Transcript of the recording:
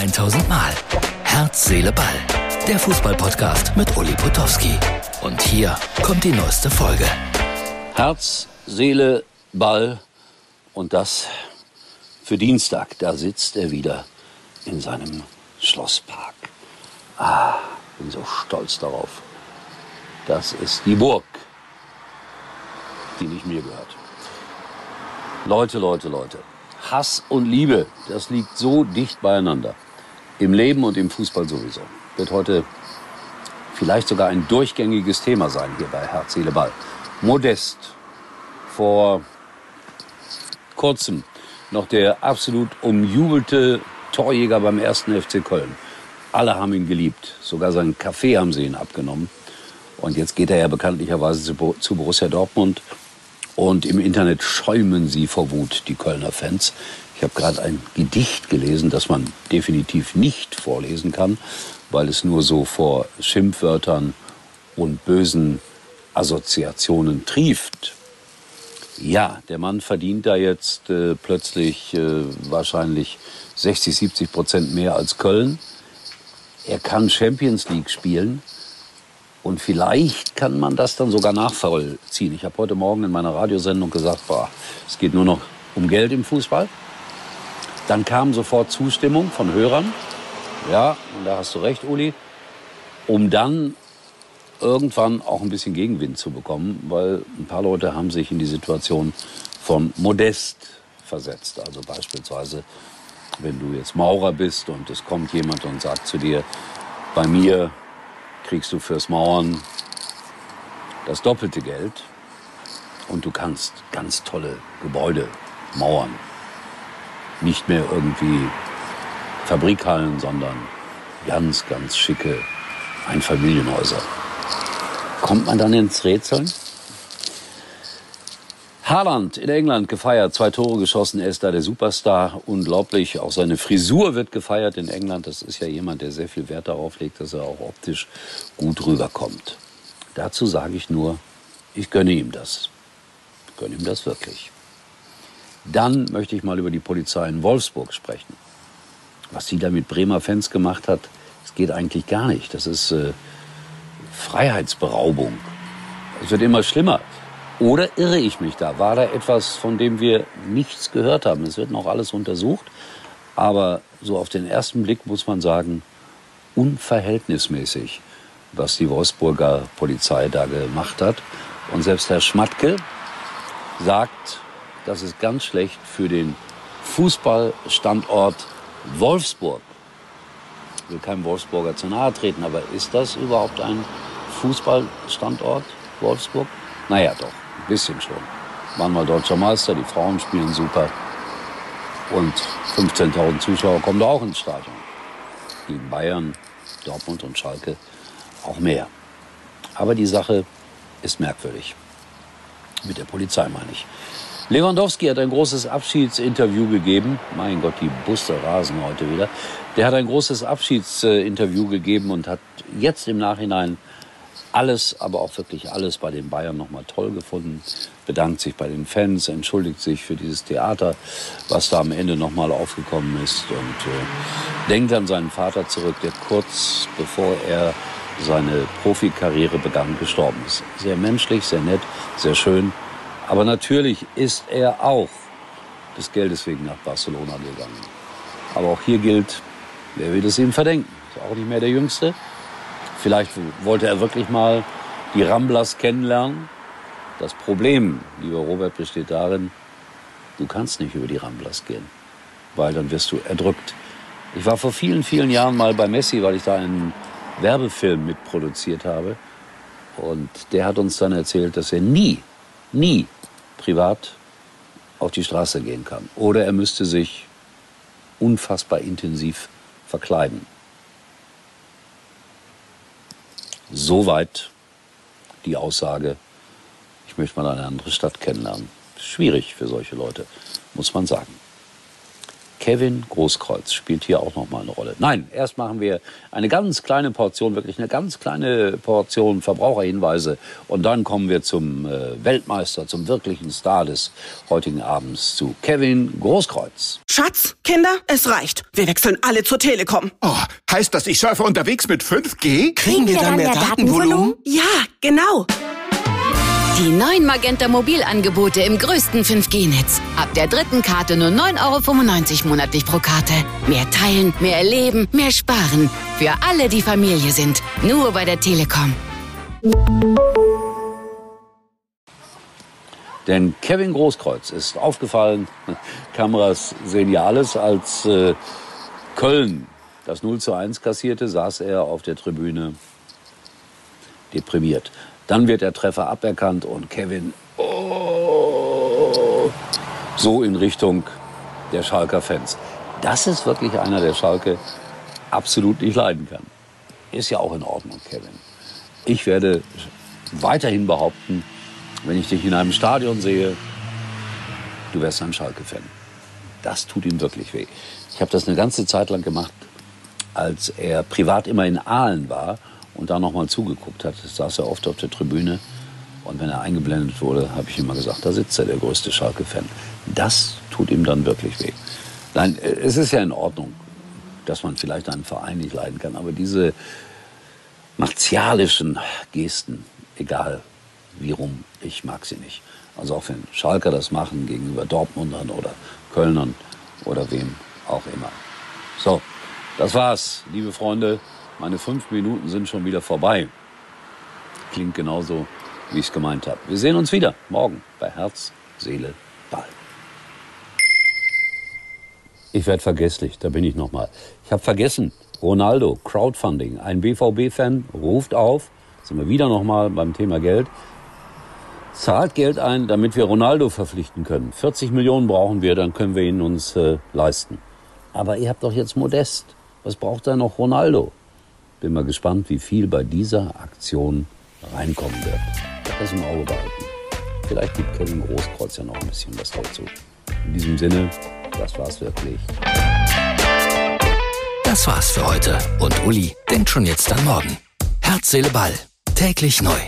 1000 Mal. Herz, Seele, Ball. Der Fußballpodcast mit Uli Potowski. Und hier kommt die neueste Folge. Herz, Seele, Ball. Und das für Dienstag. Da sitzt er wieder in seinem Schlosspark. Ah, bin so stolz darauf. Das ist die Burg, die nicht mir gehört. Leute, Leute, Leute. Hass und Liebe, das liegt so dicht beieinander. Im Leben und im Fußball sowieso. Wird heute vielleicht sogar ein durchgängiges Thema sein hier bei Herz, Seele, Ball. Modest. Vor kurzem noch der absolut umjubelte Torjäger beim ersten FC Köln. Alle haben ihn geliebt. Sogar seinen Kaffee haben sie ihn abgenommen. Und jetzt geht er ja bekanntlicherweise zu Borussia Dortmund. Und im Internet schäumen sie vor Wut, die Kölner Fans. Ich habe gerade ein Gedicht gelesen, das man definitiv nicht vorlesen kann, weil es nur so vor Schimpfwörtern und bösen Assoziationen trieft. Ja, der Mann verdient da jetzt äh, plötzlich äh, wahrscheinlich 60, 70 Prozent mehr als Köln. Er kann Champions League spielen. Und vielleicht kann man das dann sogar nachvollziehen. Ich habe heute Morgen in meiner Radiosendung gesagt, boah, es geht nur noch um Geld im Fußball. Dann kam sofort Zustimmung von Hörern. Ja, und da hast du recht, Uli. Um dann irgendwann auch ein bisschen Gegenwind zu bekommen, weil ein paar Leute haben sich in die Situation von Modest versetzt. Also beispielsweise, wenn du jetzt Maurer bist und es kommt jemand und sagt zu dir, bei mir kriegst du fürs Mauern das doppelte Geld und du kannst ganz tolle Gebäude mauern. Nicht mehr irgendwie Fabrikhallen, sondern ganz, ganz schicke Einfamilienhäuser. Kommt man dann ins Rätseln? Haaland in England gefeiert, zwei Tore geschossen, er ist da der Superstar, unglaublich. Auch seine Frisur wird gefeiert in England. Das ist ja jemand, der sehr viel Wert darauf legt, dass er auch optisch gut rüberkommt. Dazu sage ich nur, ich gönne ihm das. Ich gönne ihm das wirklich. Dann möchte ich mal über die Polizei in Wolfsburg sprechen. Was sie da mit Bremer Fans gemacht hat, das geht eigentlich gar nicht. Das ist äh, Freiheitsberaubung. Es wird immer schlimmer. Oder irre ich mich da? War da etwas, von dem wir nichts gehört haben? Es wird noch alles untersucht. Aber so auf den ersten Blick muss man sagen, unverhältnismäßig, was die Wolfsburger Polizei da gemacht hat. Und selbst Herr Schmatke sagt, das ist ganz schlecht für den Fußballstandort Wolfsburg. Ich will keinem Wolfsburger zu nahe treten, aber ist das überhaupt ein Fußballstandort Wolfsburg? Naja, doch. Ein bisschen schon. Waren mal deutscher Meister, die Frauen spielen super. Und 15.000 Zuschauer kommen da auch ins Stadion. Gegen Bayern, Dortmund und Schalke auch mehr. Aber die Sache ist merkwürdig. Mit der Polizei meine ich. Lewandowski hat ein großes Abschiedsinterview gegeben. Mein Gott, die Busse rasen heute wieder. Der hat ein großes Abschiedsinterview gegeben und hat jetzt im Nachhinein alles, aber auch wirklich alles bei den Bayern nochmal toll gefunden. Bedankt sich bei den Fans, entschuldigt sich für dieses Theater, was da am Ende nochmal aufgekommen ist und äh, denkt an seinen Vater zurück, der kurz bevor er seine Profikarriere begann, gestorben ist. Sehr menschlich, sehr nett, sehr schön. Aber natürlich ist er auch des Geldes wegen nach Barcelona gegangen. Aber auch hier gilt, wer will es ihm verdenken? Ist auch nicht mehr der Jüngste. Vielleicht wollte er wirklich mal die Ramblers kennenlernen. Das Problem, lieber Robert, besteht darin, du kannst nicht über die Ramblers gehen, weil dann wirst du erdrückt. Ich war vor vielen, vielen Jahren mal bei Messi, weil ich da einen Werbefilm mitproduziert habe. Und der hat uns dann erzählt, dass er nie, nie privat auf die Straße gehen kann. Oder er müsste sich unfassbar intensiv verkleiden. Soweit die Aussage, ich möchte mal eine andere Stadt kennenlernen. Schwierig für solche Leute, muss man sagen. Kevin Großkreuz spielt hier auch noch mal eine Rolle. Nein, erst machen wir eine ganz kleine Portion, wirklich eine ganz kleine Portion Verbraucherhinweise und dann kommen wir zum äh, Weltmeister, zum wirklichen Star des heutigen Abends, zu Kevin Großkreuz. Schatz, Kinder, es reicht. Wir wechseln alle zur Telekom. Oh, heißt das, ich surfe unterwegs mit 5G? Kriegen wir dann mehr Datenvolumen? Ja, genau. Die neuen Magenta Mobilangebote im größten 5G-Netz. Ab der dritten Karte nur 9,95 Euro monatlich pro Karte. Mehr teilen, mehr erleben, mehr sparen. Für alle, die Familie sind. Nur bei der Telekom. Denn Kevin Großkreuz ist aufgefallen, Kameras sehen ja alles, als äh, Köln das 0 zu 1 kassierte, saß er auf der Tribüne deprimiert. Dann wird der Treffer aberkannt und Kevin oh, so in Richtung der Schalker Fans. Das ist wirklich einer, der Schalke absolut nicht leiden kann. Ist ja auch in Ordnung, Kevin. Ich werde weiterhin behaupten, wenn ich dich in einem Stadion sehe, du wärst ein Schalke-Fan. Das tut ihm wirklich weh. Ich habe das eine ganze Zeit lang gemacht, als er privat immer in Aalen war und da noch mal zugeguckt hat. saß er oft auf der Tribüne. Und wenn er eingeblendet wurde, habe ich immer gesagt, da sitzt er, der größte Schalke-Fan. Das tut ihm dann wirklich weh. Nein, es ist ja in Ordnung, dass man vielleicht einen Verein nicht leiden kann. Aber diese martialischen Gesten, egal wie rum, ich mag sie nicht. Also auch wenn Schalker das machen gegenüber Dortmundern oder Kölnern oder wem auch immer. So, das war's, liebe Freunde. Meine fünf Minuten sind schon wieder vorbei. Klingt genauso, wie ich es gemeint habe. Wir sehen uns wieder morgen bei Herz, Seele, Ball. Ich werde vergesslich, da bin ich nochmal. Ich habe vergessen, Ronaldo, Crowdfunding. Ein BVB-Fan ruft auf, sind wir wieder nochmal beim Thema Geld, zahlt Geld ein, damit wir Ronaldo verpflichten können. 40 Millionen brauchen wir, dann können wir ihn uns äh, leisten. Aber ihr habt doch jetzt Modest. Was braucht da noch Ronaldo? Bin mal gespannt, wie viel bei dieser Aktion reinkommen wird. Das im Auge behalten. Vielleicht gibt Kevin Großkreuz ja noch ein bisschen was dazu. In diesem Sinne, das war's wirklich. Das war's für heute. Und Uli denkt schon jetzt an morgen. Herz, Seele, Ball. Täglich neu.